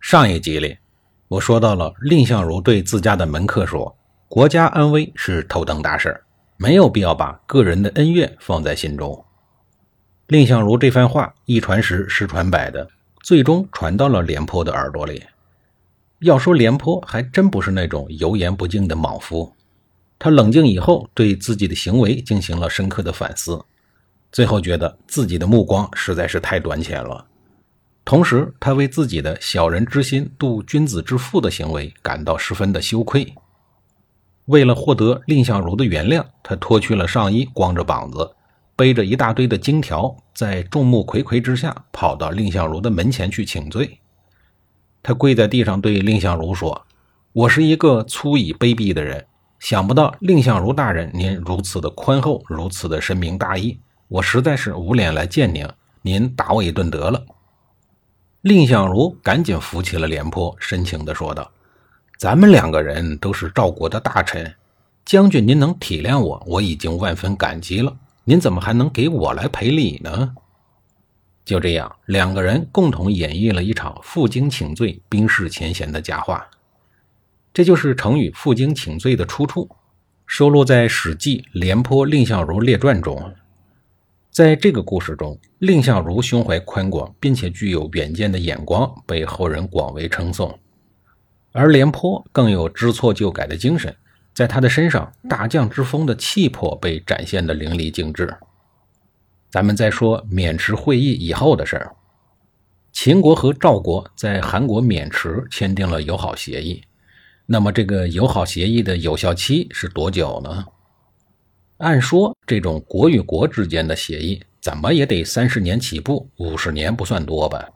上一集里，我说到了蔺相如对自家的门客说：“国家安危是头等大事，没有必要把个人的恩怨放在心中。”蔺相如这番话一传十，十传百的，最终传到了廉颇的耳朵里。要说廉颇还真不是那种油盐不进的莽夫，他冷静以后，对自己的行为进行了深刻的反思，最后觉得自己的目光实在是太短浅了。同时，他为自己的小人之心度君子之腹的行为感到十分的羞愧。为了获得蔺相如的原谅，他脱去了上衣，光着膀子，背着一大堆的金条，在众目睽睽之下跑到蔺相如的门前去请罪。他跪在地上对蔺相如说：“我是一个粗鄙卑鄙的人，想不到蔺相如大人您如此的宽厚，如此的深明大义，我实在是无脸来见您，您打我一顿得了。”蔺相如赶紧扶起了廉颇，深情地说道：“咱们两个人都是赵国的大臣，将军您能体谅我，我已经万分感激了。您怎么还能给我来赔礼呢？”就这样，两个人共同演绎了一场负荆请罪、冰释前嫌的佳话。这就是成语“负荆请罪”的出处，收录在《史记·廉颇蔺相如列传》中。在这个故事中，蔺相如胸怀宽广，并且具有远见的眼光，被后人广为称颂；而廉颇更有知错就改的精神，在他的身上，大将之风的气魄被展现的淋漓尽致。咱们再说渑池会议以后的事儿，秦国和赵国在韩国渑池签订了友好协议，那么这个友好协议的有效期是多久呢？按说，这种国与国之间的协议，怎么也得三十年起步，五十年不算多吧？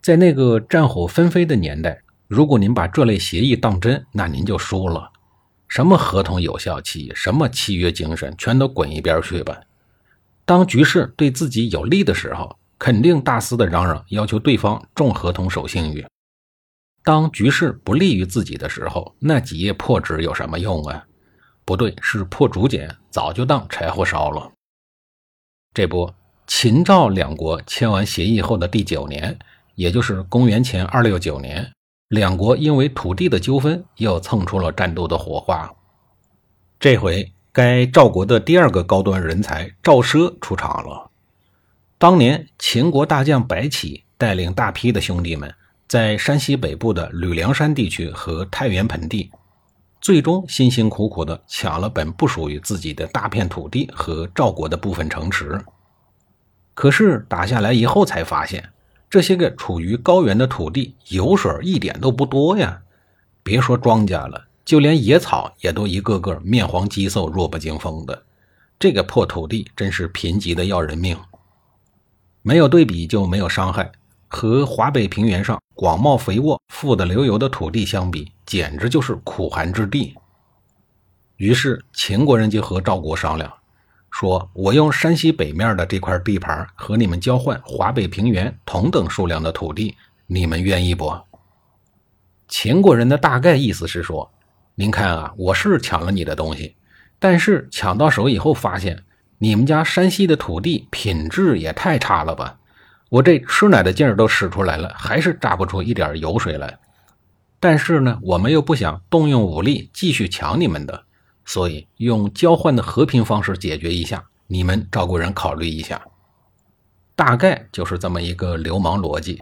在那个战火纷飞的年代，如果您把这类协议当真，那您就输了。什么合同有效期，什么契约精神，全都滚一边去吧！当局势对自己有利的时候，肯定大肆的嚷嚷，要求对方重合同守信誉；当局势不利于自己的时候，那几页破纸有什么用啊？不对，是破竹简，早就当柴火烧了。这不，秦赵两国签完协议后的第九年，也就是公元前二六九年，两国因为土地的纠纷又蹭出了战斗的火花。这回该赵国的第二个高端人才赵奢出场了。当年秦国大将白起带领大批的兄弟们，在山西北部的吕梁山地区和太原盆地。最终辛辛苦苦地抢了本不属于自己的大片土地和赵国的部分城池，可是打下来以后才发现，这些个处于高原的土地油水一点都不多呀！别说庄稼了，就连野草也都一个个面黄肌瘦、弱不禁风的。这个破土地真是贫瘠的要人命。没有对比就没有伤害，和华北平原上广袤肥沃、富得流油的土地相比。简直就是苦寒之地。于是秦国人就和赵国商量，说：“我用山西北面的这块地盘和你们交换华北平原同等数量的土地，你们愿意不？”秦国人的大概意思是说：“您看啊，我是抢了你的东西，但是抢到手以后发现，你们家山西的土地品质也太差了吧？我这吃奶的劲儿都使出来了，还是榨不出一点油水来。”但是呢，我们又不想动用武力继续抢你们的，所以用交换的和平方式解决一下。你们赵国人考虑一下，大概就是这么一个流氓逻辑。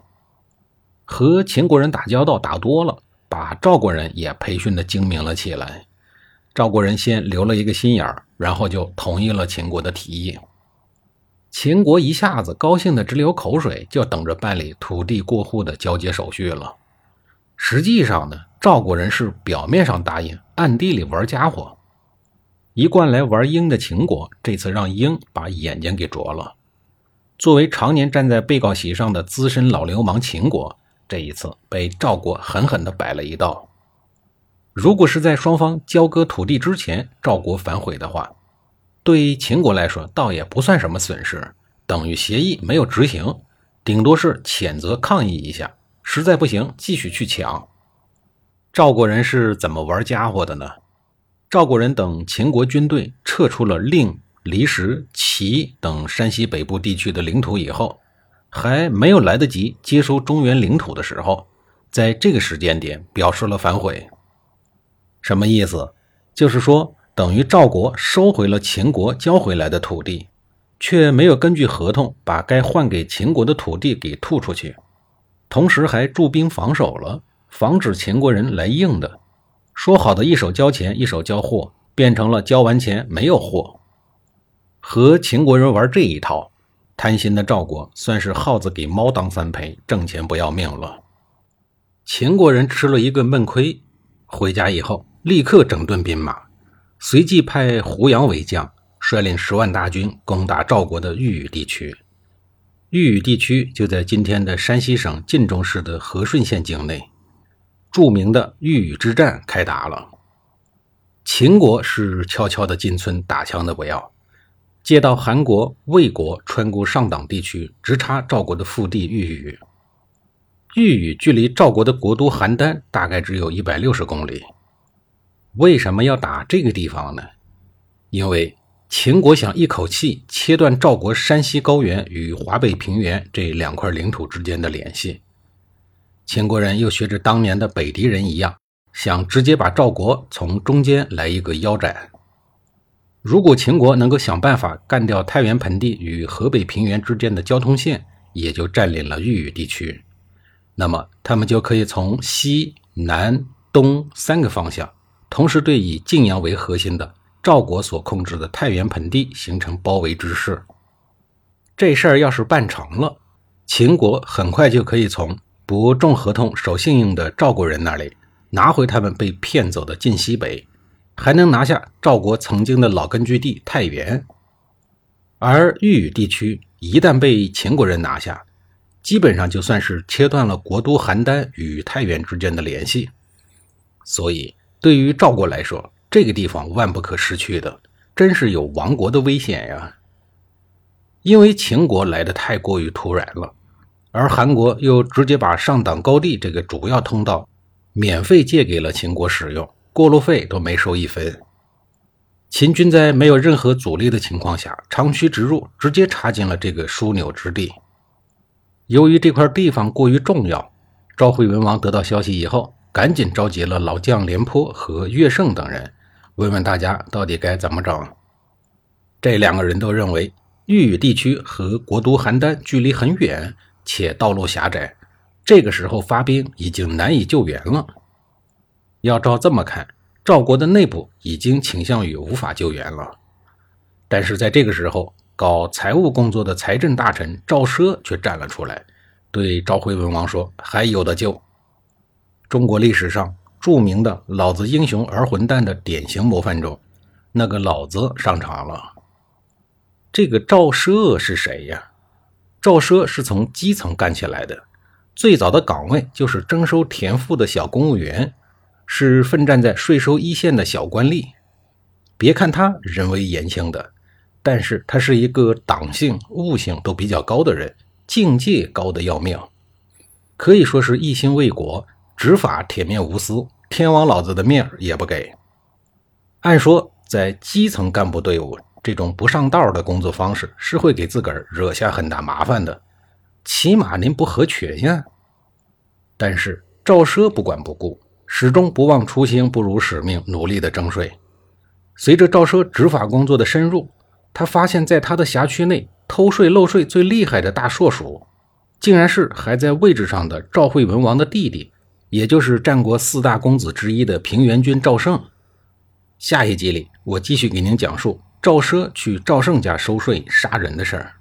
和秦国人打交道打多了，把赵国人也培训的精明了起来。赵国人先留了一个心眼儿，然后就同意了秦国的提议。秦国一下子高兴的直流口水，就等着办理土地过户的交接手续了。实际上呢，赵国人是表面上答应，暗地里玩家伙。一贯来玩鹰的秦国，这次让鹰把眼睛给啄了。作为常年站在被告席上的资深老流氓，秦国这一次被赵国狠狠地摆了一道。如果是在双方交割土地之前，赵国反悔的话，对于秦国来说倒也不算什么损失，等于协议没有执行，顶多是谴责抗议一下，实在不行继续去抢。赵国人是怎么玩家伙的呢？赵国人等秦国军队撤出了令、离石、齐等山西北部地区的领土以后，还没有来得及接收中原领土的时候，在这个时间点表示了反悔。什么意思？就是说，等于赵国收回了秦国交回来的土地，却没有根据合同把该换给秦国的土地给吐出去，同时还驻兵防守了，防止秦国人来硬的。说好的一手交钱一手交货，变成了交完钱没有货。和秦国人玩这一套，贪心的赵国算是耗子给猫当三陪，挣钱不要命了。秦国人吃了一个闷亏，回家以后。立刻整顿兵马，随即派胡杨为将，率领十万大军攻打赵国的豫语地区。豫语地区就在今天的山西省晋中市的和顺县境内。著名的豫语之战开打了。秦国是悄悄的进村打枪的不要，接到韩国、魏国穿过上党地区，直插赵国的腹地豫语。豫语距离赵国的国都邯郸大概只有一百六十公里。为什么要打这个地方呢？因为秦国想一口气切断赵国山西高原与华北平原这两块领土之间的联系。秦国人又学着当年的北狄人一样，想直接把赵国从中间来一个腰斩。如果秦国能够想办法干掉太原盆地与河北平原之间的交通线，也就占领了豫语地区，那么他们就可以从西南东三个方向。同时，对以晋阳为核心的赵国所控制的太原盆地形成包围之势。这事儿要是办成了，秦国很快就可以从不重合同、守信用的赵国人那里拿回他们被骗走的晋西北，还能拿下赵国曾经的老根据地太原。而豫语地区一旦被秦国人拿下，基本上就算是切断了国都邯郸与太原之间的联系。所以。对于赵国来说，这个地方万不可失去的，真是有亡国的危险呀！因为秦国来的太过于突然了，而韩国又直接把上党高地这个主要通道免费借给了秦国使用，过路费都没收一分。秦军在没有任何阻力的情况下，长驱直入，直接插进了这个枢纽之地。由于这块地方过于重要，赵惠文王得到消息以后。赶紧召集了老将廉颇和乐胜等人，问问大家到底该怎么整。这两个人都认为豫语地区和国都邯郸距离很远，且道路狭窄，这个时候发兵已经难以救援了。要照这么看，赵国的内部已经倾向于无法救援了。但是在这个时候，搞财务工作的财政大臣赵奢却站了出来，对赵惠文王说：“还有的救。”中国历史上著名的“老子英雄儿混蛋”的典型模范中，那个老子上场了。这个赵奢是谁呀？赵奢是从基层干起来的，最早的岗位就是征收田赋的小公务员，是奋战在税收一线的小官吏。别看他人微言轻的，但是他是一个党性、悟性都比较高的人，境界高的要命，可以说是一心为国。执法铁面无私，天王老子的面也不给。按说，在基层干部队伍，这种不上道的工作方式是会给自个儿惹下很大麻烦的，起码您不合群呀。但是赵奢不管不顾，始终不忘初心不辱使命，努力的征税。随着赵奢执法工作的深入，他发现，在他的辖区内偷税漏税最厉害的大硕鼠，竟然是还在位置上的赵惠文王的弟弟。也就是战国四大公子之一的平原君赵胜。下一集里，我继续给您讲述赵奢去赵胜家收税杀人的事儿。